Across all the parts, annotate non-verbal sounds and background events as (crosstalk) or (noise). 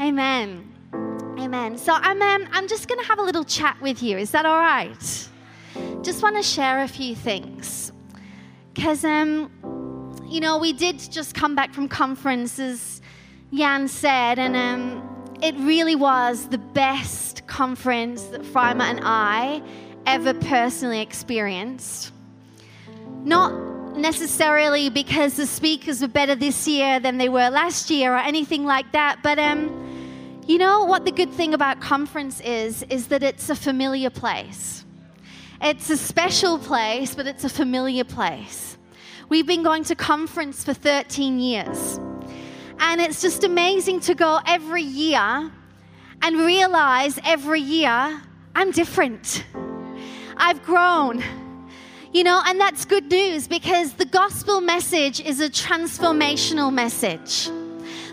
Amen. Amen. So I'm, um, I'm just going to have a little chat with you. Is that all right? Just want to share a few things. Because, um, you know, we did just come back from conferences, Jan said, and um, it really was the best conference that Freimut and I ever personally experienced. Not necessarily because the speakers were better this year than they were last year or anything like that, but um, you know what the good thing about conference is? Is that it's a familiar place. It's a special place, but it's a familiar place. We've been going to conference for 13 years. And it's just amazing to go every year and realize every year I'm different. I've grown. You know, and that's good news because the gospel message is a transformational message.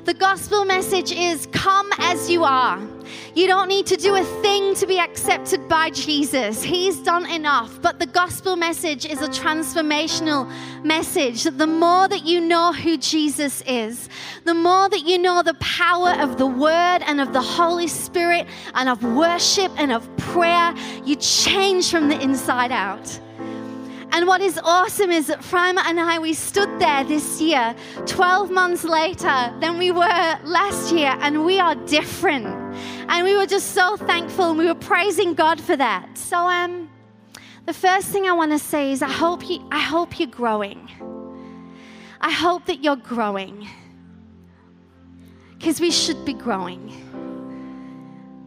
The gospel message is come as you are. You don't need to do a thing to be accepted by Jesus. He's done enough. But the gospel message is a transformational message that the more that you know who Jesus is, the more that you know the power of the word and of the Holy Spirit and of worship and of prayer, you change from the inside out. And what is awesome is that Freimut and I, we stood there this year, 12 months later than we were last year, and we are different. And we were just so thankful, and we were praising God for that. So, um, the first thing I want to say is I hope, you, I hope you're growing. I hope that you're growing. Because we should be growing.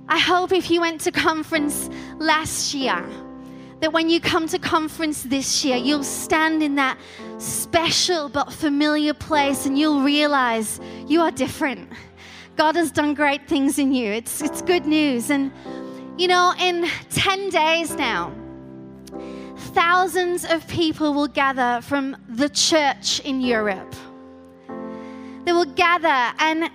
I hope if you went to conference last year, that when you come to conference this year, you'll stand in that special but familiar place and you'll realize you are different. God has done great things in you. It's, it's good news. And, you know, in 10 days now, thousands of people will gather from the church in Europe. They will gather and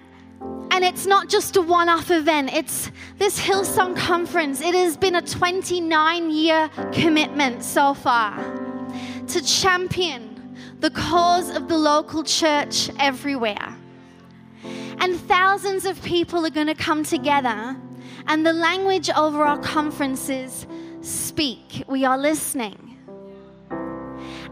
and it's not just a one off event, it's this Hillsong conference. It has been a 29 year commitment so far to champion the cause of the local church everywhere. And thousands of people are going to come together, and the language over our conferences speak. We are listening.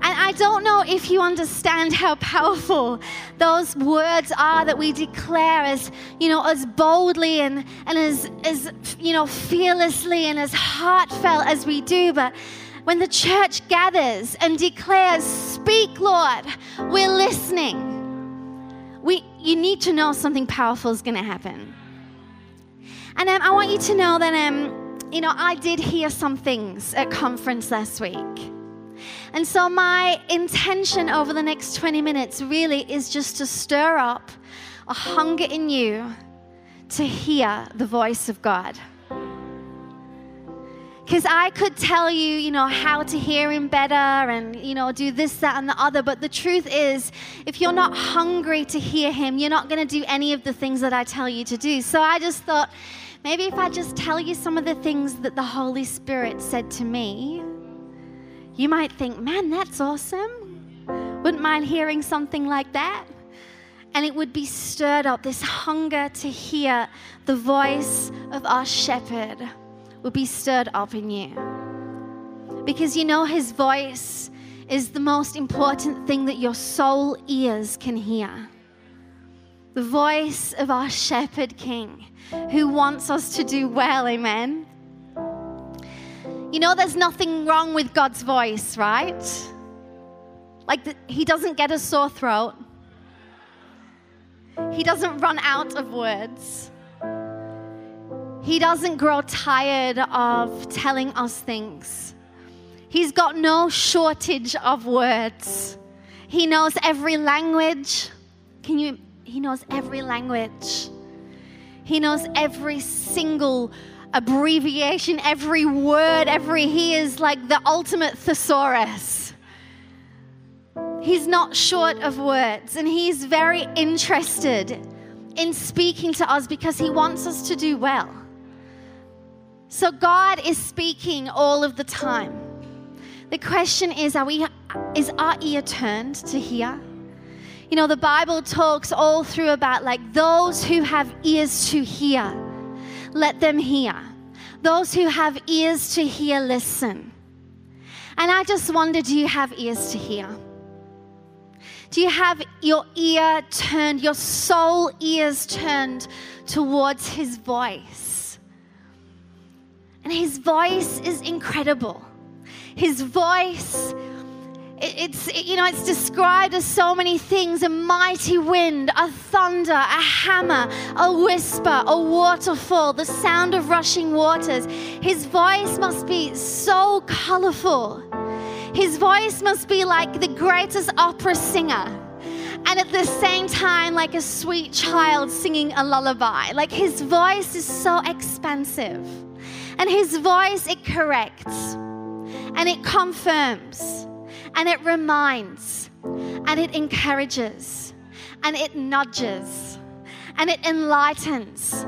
And I don't know if you understand how powerful those words are that we declare as, you know, as boldly and, and as, as, you know, fearlessly and as heartfelt as we do. But when the church gathers and declares, Speak, Lord, we're listening, we, you need to know something powerful is going to happen. And um, I want you to know that, um, you know, I did hear some things at conference last week. And so, my intention over the next 20 minutes really is just to stir up a hunger in you to hear the voice of God. Because I could tell you, you know, how to hear Him better and, you know, do this, that, and the other. But the truth is, if you're not hungry to hear Him, you're not going to do any of the things that I tell you to do. So I just thought, maybe if I just tell you some of the things that the Holy Spirit said to me you might think, man, that's awesome. Wouldn't mind hearing something like that. And it would be stirred up, this hunger to hear the voice of our shepherd would be stirred up in you. Because you know his voice is the most important thing that your soul ears can hear. The voice of our shepherd king who wants us to do well, amen. You know, there's nothing wrong with God's voice, right? Like, the, He doesn't get a sore throat, He doesn't run out of words. He doesn't grow tired of telling us things. He's got no shortage of words. He knows every language. Can you? He knows every language. He knows every single abbreviation, every word, every, he is like the ultimate thesaurus. He's not short of words, and he's very interested in speaking to us because he wants us to do well. So God is speaking all of the time. The question is, are we, is our ear turned to hear? You know, the Bible talks all through about like those who have ears to hear, let them hear. Those who have ears to hear, listen. And I just wonder do you have ears to hear? Do you have your ear turned, your soul ears turned towards His voice? And His voice is incredible. His voice it's you know it's described as so many things a mighty wind a thunder a hammer a whisper a waterfall the sound of rushing waters. His voice must be so colorful. His voice must be like the greatest opera singer. And at the same time like a sweet child singing a lullaby. Like his voice is so expansive. And his voice it corrects. And it confirms and it reminds and it encourages and it nudges and it enlightens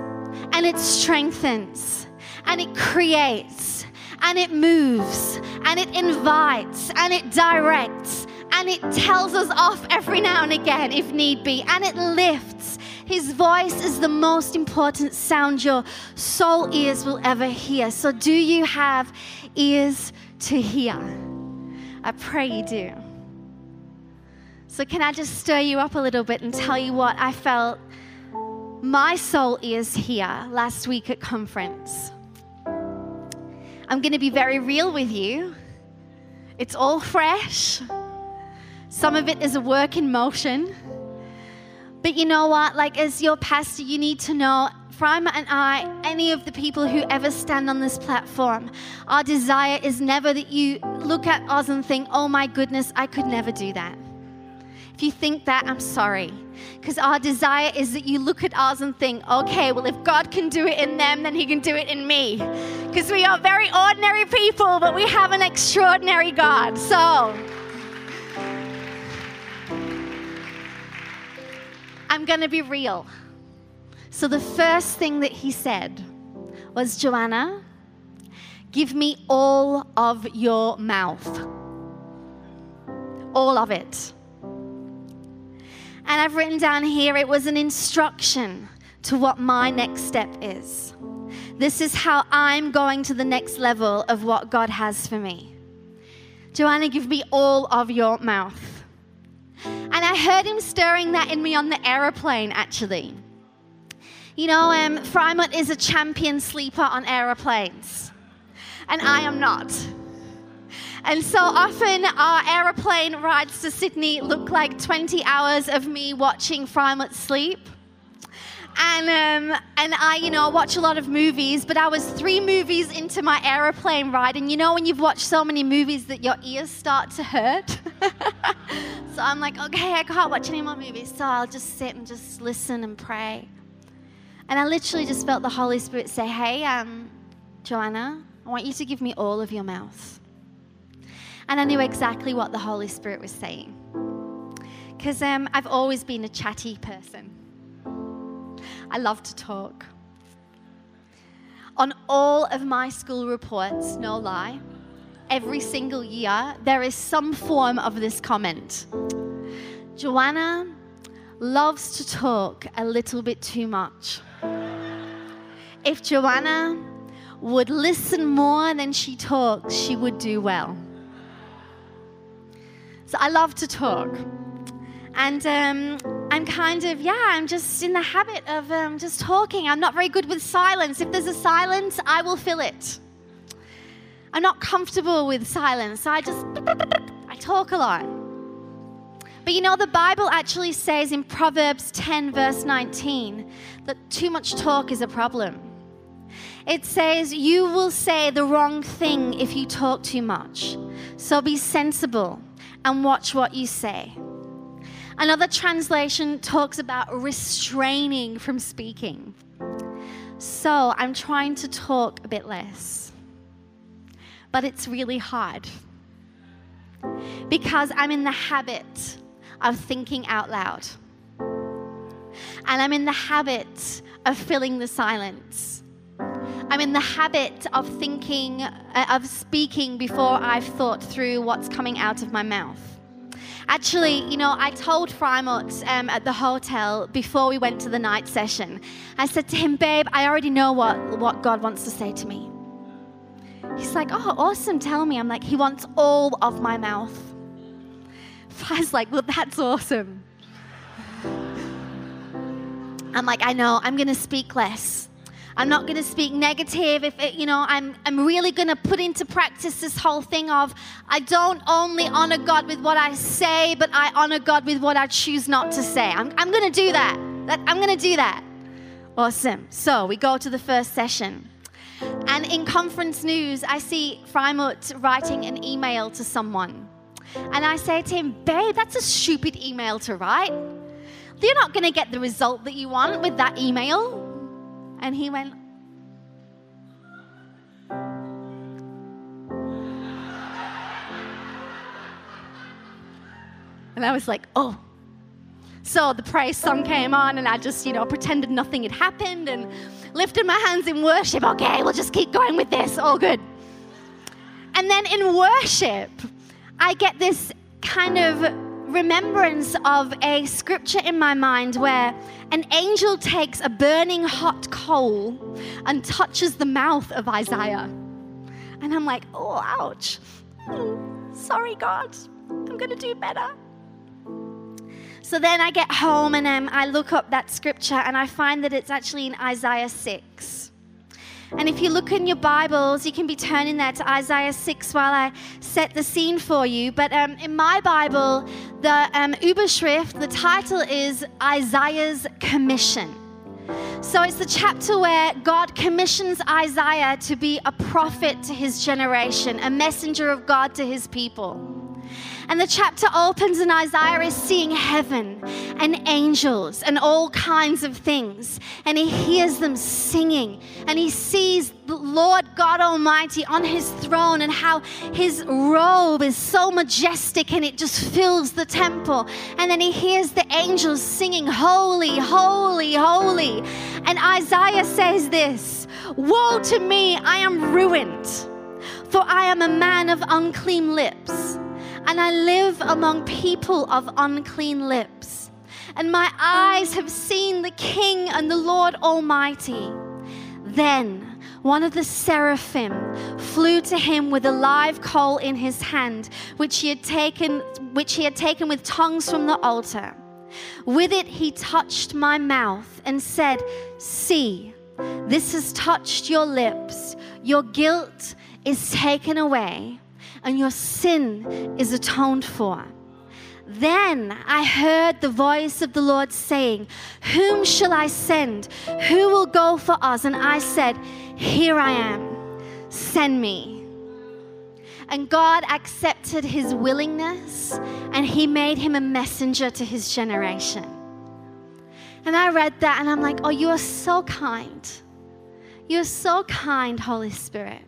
and it strengthens and it creates and it moves and it invites and it directs and it tells us off every now and again if need be and it lifts. His voice is the most important sound your soul ears will ever hear. So, do you have ears to hear? I pray you do. So, can I just stir you up a little bit and tell you what I felt my soul is here last week at conference? I'm going to be very real with you. It's all fresh. Some of it is a work in motion. But you know what? Like, as your pastor, you need to know from and I, any of the people who ever stand on this platform, our desire is never that you look at us and think, oh my goodness, I could never do that. If you think that, I'm sorry. Because our desire is that you look at us and think, okay, well, if God can do it in them, then He can do it in me. Because we are very ordinary people, but we have an extraordinary God. So, I'm going to be real. So the first thing that he said was, Joanna, give me all of your mouth. All of it. And I've written down here it was an instruction to what my next step is. This is how I'm going to the next level of what God has for me. Joanna, give me all of your mouth. And I heard him stirring that in me on the aeroplane, actually. You know, um, is a champion sleeper on aeroplanes, and I am not. And so often our aeroplane rides to Sydney look like 20 hours of me watching Freimut sleep. And, um, and I, you know, watch a lot of movies, but I was three movies into my aeroplane ride. And you know, when you've watched so many movies that your ears start to hurt? (laughs) so I'm like, okay, I can't watch any more movies. So I'll just sit and just listen and pray. And I literally just felt the Holy Spirit say, Hey, um, Joanna, I want you to give me all of your mouth. And I knew exactly what the Holy Spirit was saying. Because um, I've always been a chatty person, I love to talk. On all of my school reports, no lie, every single year, there is some form of this comment Joanna loves to talk a little bit too much if Joanna would listen more than she talks, she would do well. So I love to talk. And um, I'm kind of, yeah, I'm just in the habit of um, just talking. I'm not very good with silence. If there's a silence, I will fill it. I'm not comfortable with silence. So I just, I talk a lot. But you know, the Bible actually says in Proverbs 10, verse 19, that too much talk is a problem. It says, You will say the wrong thing if you talk too much. So be sensible and watch what you say. Another translation talks about restraining from speaking. So I'm trying to talk a bit less. But it's really hard because I'm in the habit of thinking out loud. And I'm in the habit of filling the silence. I'm in the habit of thinking, uh, of speaking before I've thought through what's coming out of my mouth. Actually, you know, I told Freimut um, at the hotel before we went to the night session, I said to him, Babe, I already know what, what God wants to say to me. He's like, Oh, awesome, tell me. I'm like, He wants all of my mouth. (laughs) Was like, Well, that's awesome. I'm like, I know, I'm going to speak less. I'm not going to speak negative. If it, you know, I'm, I'm really going to put into practice this whole thing of I don't only honor God with what I say, but I honor God with what I choose not to say. I'm, I'm going to do that. that. I'm going to do that. Awesome. So we go to the first session. And in conference news, I see Freimut writing an email to someone. And I say to him, Babe, that's a stupid email to write. You're not going to get the result that you want with that email. And he went, And I was like, oh. So the praise song came on, and I just, you know, pretended nothing had happened and lifted my hands in worship. Okay, we'll just keep going with this. All good. And then in worship, I get this kind of remembrance of a scripture in my mind where an angel takes a burning hot coal and touches the mouth of Isaiah. And I'm like, oh, ouch. Hmm, sorry, God. I'm going to do better. So then I get home and um, I look up that scripture and I find that it's actually in Isaiah 6. And if you look in your Bibles, you can be turning there to Isaiah 6 while I set the scene for you. But um, in my Bible, the um, Überschrift, the title is Isaiah's Commission. So it's the chapter where God commissions Isaiah to be a prophet to his generation, a messenger of God to his people. And the chapter opens, and Isaiah is seeing heaven and angels and all kinds of things. And he hears them singing, and he sees the Lord God Almighty on his throne, and how his robe is so majestic and it just fills the temple. And then he hears the angels singing, Holy, holy, holy. And Isaiah says this Woe to me, I am ruined, for I am a man of unclean lips and I live among people of unclean lips. And my eyes have seen the King and the Lord Almighty. Then one of the seraphim flew to him with a live coal in his hand, which he had taken, which he had taken with tongues from the altar. With it he touched my mouth and said, See, this has touched your lips. Your guilt is taken away and your sin is atoned for. Then I heard the voice of the Lord saying, Whom shall I send? Who will go for us? And I said, Here I am, send me. And God accepted his willingness and he made him a messenger to his generation. And I read that and I'm like, Oh, you are so kind. You're so kind, Holy Spirit.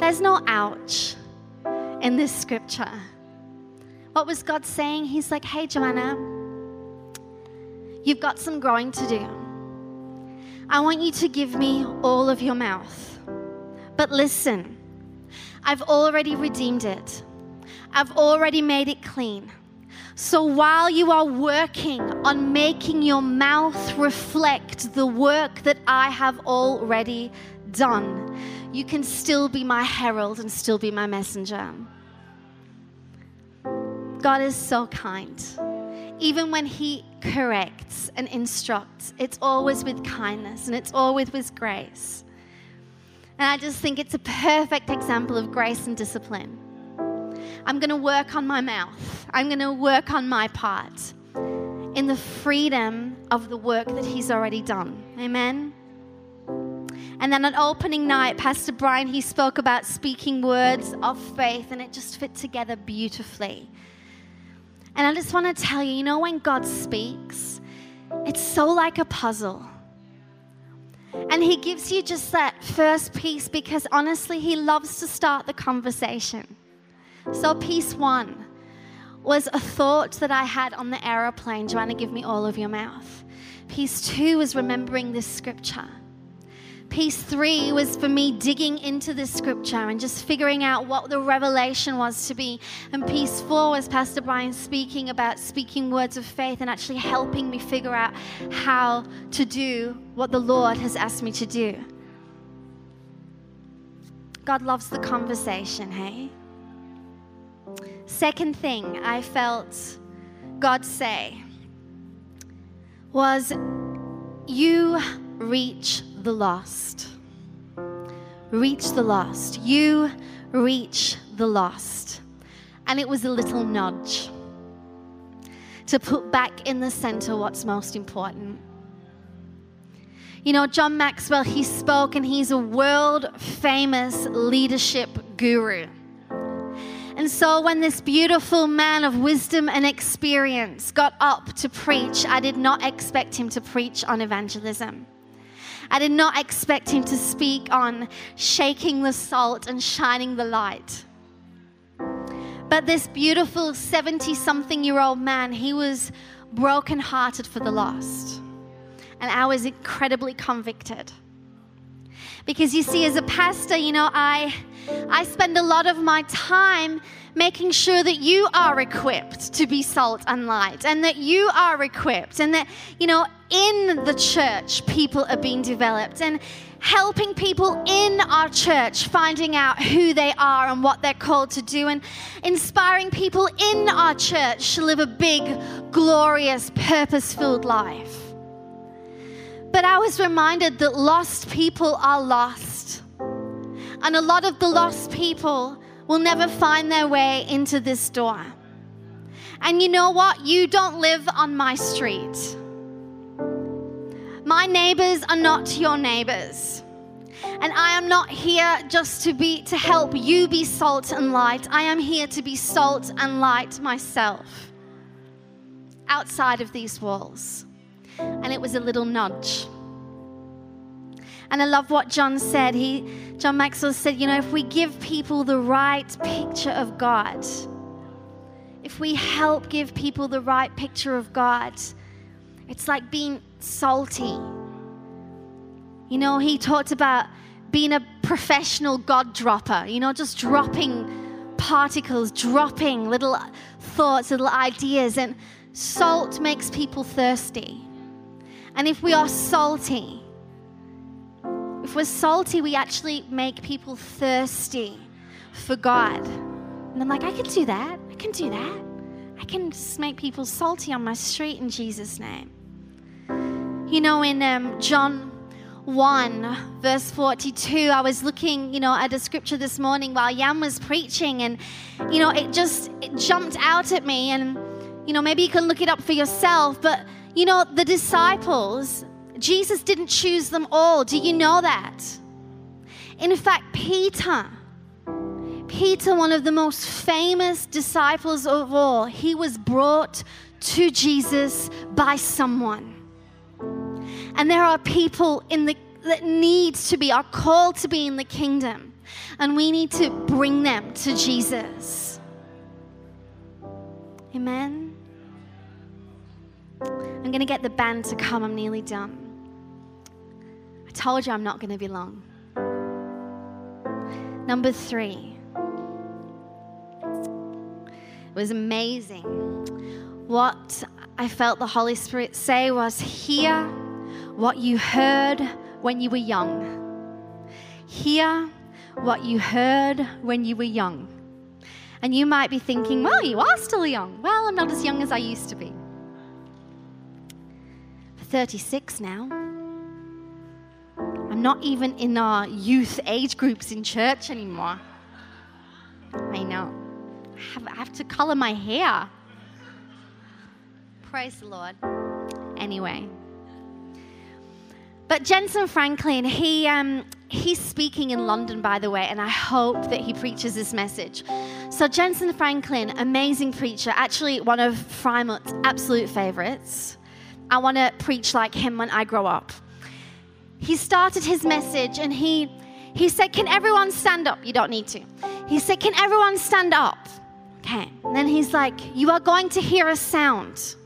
There's no ouch in this scripture. What was God saying? He's like, hey, Joanna, you've got some growing to do. I want you to give me all of your mouth. But listen, I've already redeemed it, I've already made it clean. So while you are working on making your mouth reflect the work that I have already done, you can still be my herald and still be my messenger. God is so kind. Even when He corrects and instructs, it's always with kindness and it's always with grace. And I just think it's a perfect example of grace and discipline. I'm going to work on my mouth, I'm going to work on my part in the freedom of the work that He's already done. Amen. And then on opening night, Pastor Brian, he spoke about speaking words of faith, and it just fit together beautifully. And I just want to tell you, you know, when God speaks, it's so like a puzzle. And He gives you just that first piece because honestly, He loves to start the conversation. So, piece one was a thought that I had on the aeroplane Joanna, give me all of your mouth. Piece two was remembering this scripture. Piece three was for me digging into the scripture and just figuring out what the revelation was to be. And piece four was Pastor Brian speaking about speaking words of faith and actually helping me figure out how to do what the Lord has asked me to do. God loves the conversation, hey? Second thing I felt God say was, You reach the lost. Reach the lost. You reach the lost. And it was a little nudge to put back in the center what's most important. You know, John Maxwell, he spoke and he's a world famous leadership guru. And so, when this beautiful man of wisdom and experience got up to preach, I did not expect him to preach on evangelism. I did not expect him to speak on shaking the salt and shining the light. But this beautiful 70 something year old man, he was brokenhearted for the lost. And I was incredibly convicted. Because you see, as a pastor, you know, I, I spend a lot of my time making sure that you are equipped to be salt and light and that you are equipped and that, you know, in the church, people are being developed and helping people in our church finding out who they are and what they're called to do and inspiring people in our church to live a big, glorious, purpose filled life. But I was reminded that lost people are lost. And a lot of the lost people will never find their way into this door. And you know what? You don't live on my street. My neighbors are not your neighbors. And I am not here just to be to help you be salt and light. I am here to be salt and light myself outside of these walls and it was a little nudge. And I love what John said. He, John Maxwell said, you know, if we give people the right picture of God, if we help give people the right picture of God, it's like being salty. You know, he talked about being a professional God dropper, you know, just dropping particles, dropping little thoughts, little ideas. And salt makes people thirsty. And if we are salty, if we're salty, we actually make people thirsty for God. And I'm like, I can do that. I can do that. I can just make people salty on my street in Jesus' name. You know, in um, John 1, verse 42, I was looking, you know, at a scripture this morning while Jan was preaching, and, you know, it just it jumped out at me. And, you know, maybe you can look it up for yourself, but you know, the disciples, Jesus didn't choose them all. Do you know that? In fact, Peter, Peter, one of the most famous disciples of all, he was brought to Jesus by someone. And there are people in the that need to be, are called to be in the kingdom. And we need to bring them to Jesus. Amen. I'm going to get the band to come. I'm nearly done. Told you I'm not going to be long. Number three. It was amazing. What I felt the Holy Spirit say was hear what you heard when you were young. Hear what you heard when you were young. And you might be thinking, well, you are still young. Well, I'm not as young as I used to be. 36 now. Not even in our youth age groups in church anymore. I know. I have, I have to color my hair. Praise the Lord. Anyway. But Jentezen Franklin, he, um, he's speaking in London, by the way, and I hope that he preaches this message. So, Jentezen Franklin, amazing preacher, actually one of Freimut's absolute favorites. I want to preach like him when I grow up. He started his message and he, he said, Can everyone stand up? You don't need to. He said, Can everyone stand up? Okay. And then he's like, You are going to hear a sound.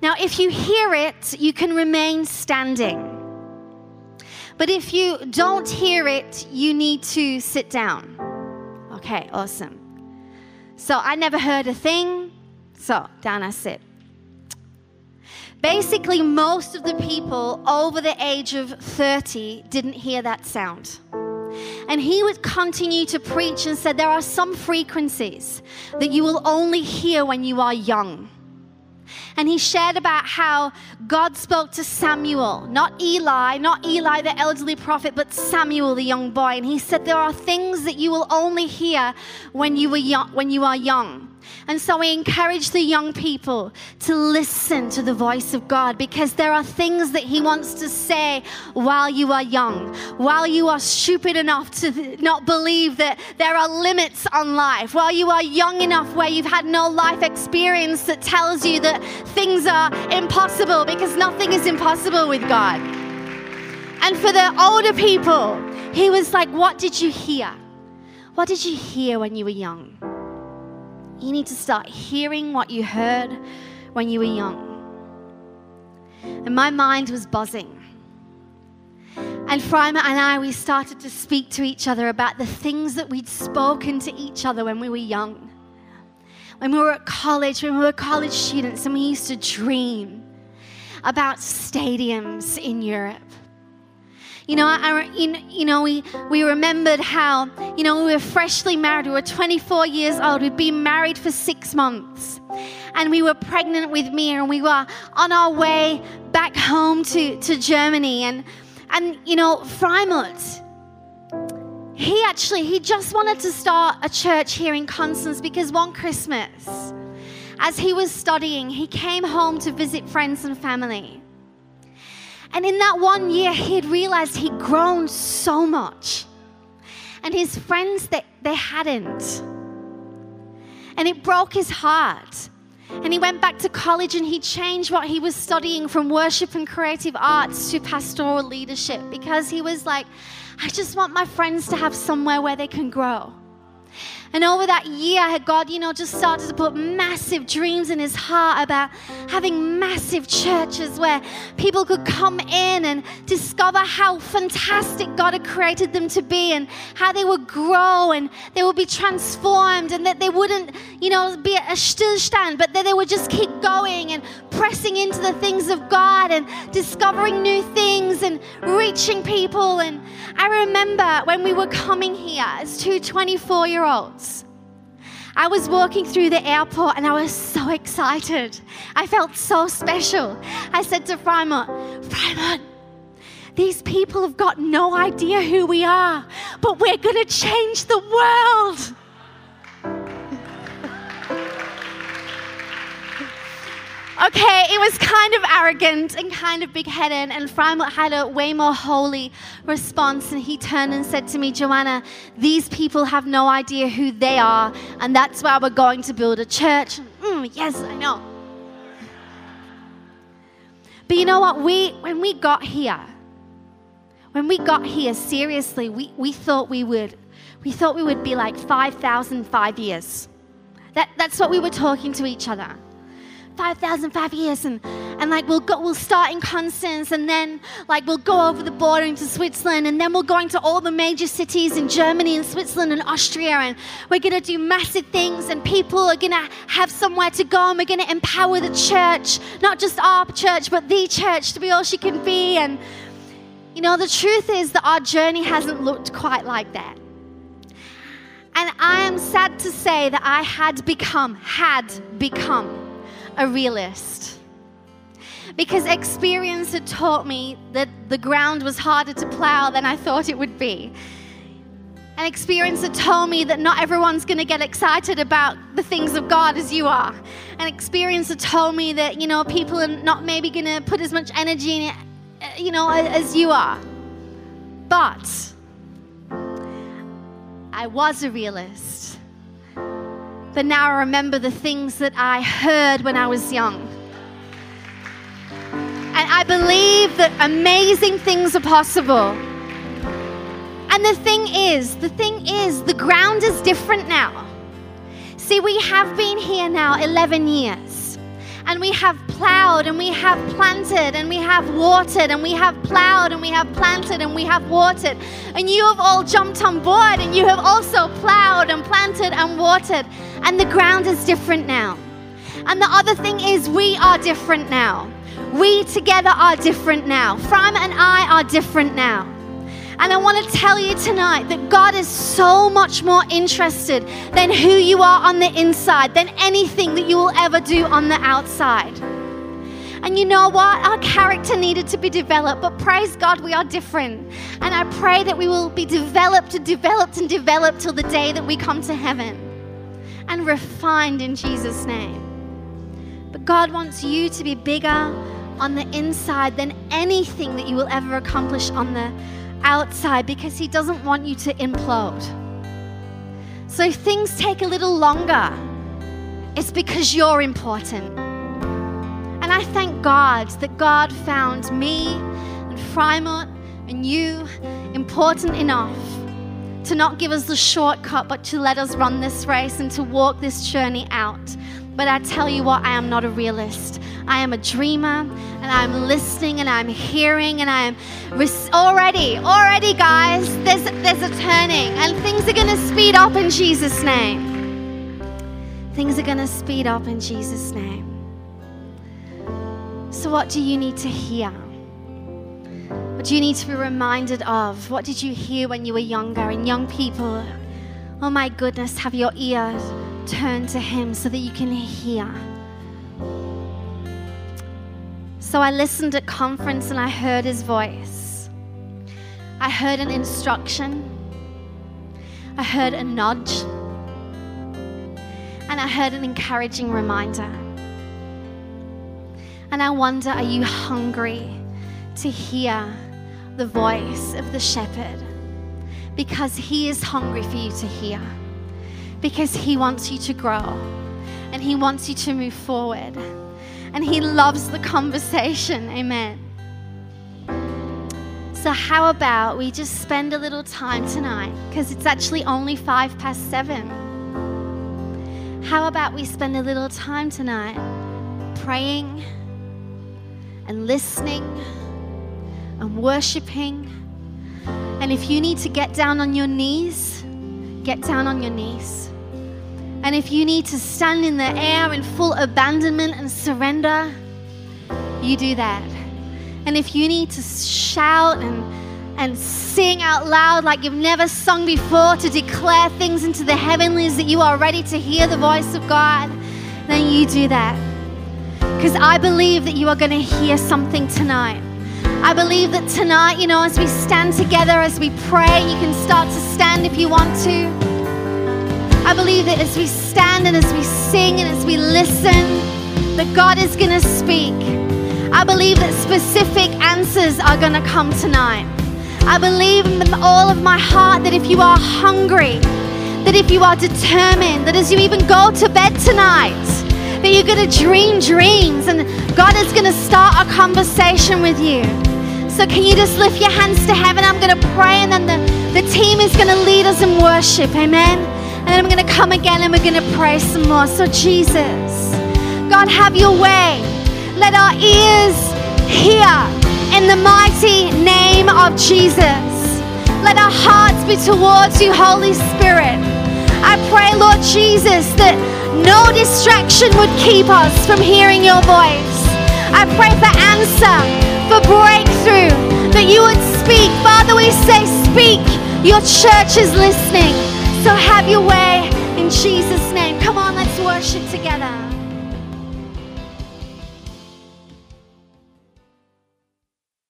Now, if you hear it, you can remain standing. But if you don't hear it, you need to sit down. Okay, awesome. So I never heard a thing. So down I sit. Basically, most of the people over the age of 30 didn't hear that sound. And he would continue to preach and said, There are some frequencies that you will only hear when you are young. And he shared about how God spoke to Samuel, not Eli, not Eli, the elderly prophet, but Samuel, the young boy. And he said, There are things that you will only hear when you, were young, when you are young. And so we encourage the young people to listen to the voice of God because there are things that He wants to say while you are young, while you are stupid enough to not believe that there are limits on life, while you are young enough where you've had no life experience that tells you that things are impossible because nothing is impossible with God. And for the older people, He was like, What did you hear? What did you hear when you were young? You need to start hearing what you heard when you were young. And my mind was buzzing. And Freimut and I, we started to speak to each other about the things that we'd spoken to each other when we were young. When we were at college, when we were college students, and we used to dream about stadiums in Europe you know, I, you know, we, we remembered how, you know, we were freshly married. We were 24 years old. We'd been married for six months. And we were pregnant with Mia, and we were on our way back home to, to Germany. And, and, you know, Freimut, he actually, he just wanted to start a church here in Constance because one Christmas, as he was studying, he came home to visit friends and family. And in that one year, he had realized he'd grown so much. And his friends, they, they hadn't. And it broke his heart. And he went back to college and he changed what he was studying from worship and creative arts to pastoral leadership because he was like, I just want my friends to have somewhere where they can grow. And over that year, God, you know, just started to put massive dreams in his heart about having massive churches where people could come in and discover how fantastic God had created them to be and how they would grow and they would be transformed and that they wouldn't, you know, be a stillstand, but that they would just keep going and pressing into the things of God and discovering new things and reaching people. And I remember when we were coming here as two 24 year olds I was walking through the airport and I was so excited. I felt so special. I said to Freimut, Freimut, these people have got no idea who we are, but we're going to change the world. Okay, it was kind of arrogant and kind of big headed, and Freimut had a way more holy response. And he turned and said to me, Joanna, these people have no idea who they are, and that's why we're going to build a church. Mm, yes, I know. But you know what? We, when we got here, when we got here, seriously, we, we thought we would, we thought we would be like 5,005 years. That, that's what we were talking to each other. 5,005 years and, and like we'll go, we'll start in Constance and then like we'll go over the border into Switzerland and then we'll go into all the major cities in Germany and Switzerland and Austria and we're going to do massive things and people are going to have somewhere to go and we're going to empower the church, not just our church, but the church to be all she can be. And you know, the truth is that our journey hasn't looked quite like that. And I am sad to say that I had become, had become a realist. Because experience had taught me that the ground was harder to plow than I thought it would be. And experience had told me that not everyone's going to get excited about the things of God as you are. And experience had told me that, you know, people are not maybe going to put as much energy in it, uh, you know, as you are. But I was a realist. But now I remember the things that I heard when I was young. And I believe that amazing things are possible. And the thing is, the thing is, the ground is different now. See, we have been here now 11 years. And we have plowed and we have planted and we have watered and we have plowed and we have planted and we have watered. And you have all jumped on board and you have also plowed and planted and watered. And the ground is different now. And the other thing is, we are different now. We together are different now. Freimut and I are different now. And I want to tell you tonight that God is so much more interested than who you are on the inside, than anything that you will ever do on the outside. And you know what? Our character needed to be developed, but praise God, we are different. And I pray that we will be developed and developed and developed till the day that we come to heaven and refined in Jesus' name. But God wants you to be bigger on the inside than anything that you will ever accomplish on the outside because He doesn't want you to implode. So things take a little longer, it's because you're important. And I thank God that God found me and Freimut and you important enough to not give us the shortcut, but to let us run this race and to walk this journey out. But I tell you what, I am not a realist. I am a dreamer and I'm listening and I'm hearing and I'm res- already, already, guys, there's, there's a turning and things are going to speed up in Jesus' name. Things are going to speed up in Jesus' name. So, what do you need to hear? What do you need to be reminded of? What did you hear when you were younger? And young people, oh my goodness, have your ears turned to Him so that you can hear. So I listened at conference and I heard his voice. I heard an instruction. I heard a nudge. And I heard an encouraging reminder. And I wonder are you hungry to hear the voice of the shepherd? Because he is hungry for you to hear. Because he wants you to grow. And he wants you to move forward and He loves the conversation. Amen. So, how about we just spend a little time tonight? Because it's actually only five past seven. How about we spend a little time tonight praying and listening and worshiping? And if you need to get down on your knees, get down on your knees. And if you need to stand in the air in full abandonment and surrender, you do that. And if you need to shout and, and sing out loud like you've never sung before to declare things into the heavenlies that you are ready to hear the voice of God, then you do that. Because I believe that you are going to hear something tonight. I believe that tonight, you know, as we stand together, as we pray, you can start to stand if you want to. I believe that as we stand and as we sing and as we listen, that God is going to speak. I believe that specific answers are going to come tonight. I believe with all of my heart that if you are hungry, that if you are determined, that as you even go to bed tonight, that you're going to dream dreams and God is going to start a conversation with you. So, can you just lift your hands to heaven? I'm going to pray, and then the, the team is going to lead us in worship. Amen. And then I'm going to come again and we're going to pray some more. So, Jesus, God, have your way. Let our ears hear in the mighty name of Jesus. Let our hearts be towards you, Holy Spirit. I pray, Lord Jesus, that no distraction would keep us from hearing your voice. I pray for answer, for breakthrough, that you would speak. Father, we say, speak. Your church is listening. So have your way in Jesus' name. Come on, let's worship together.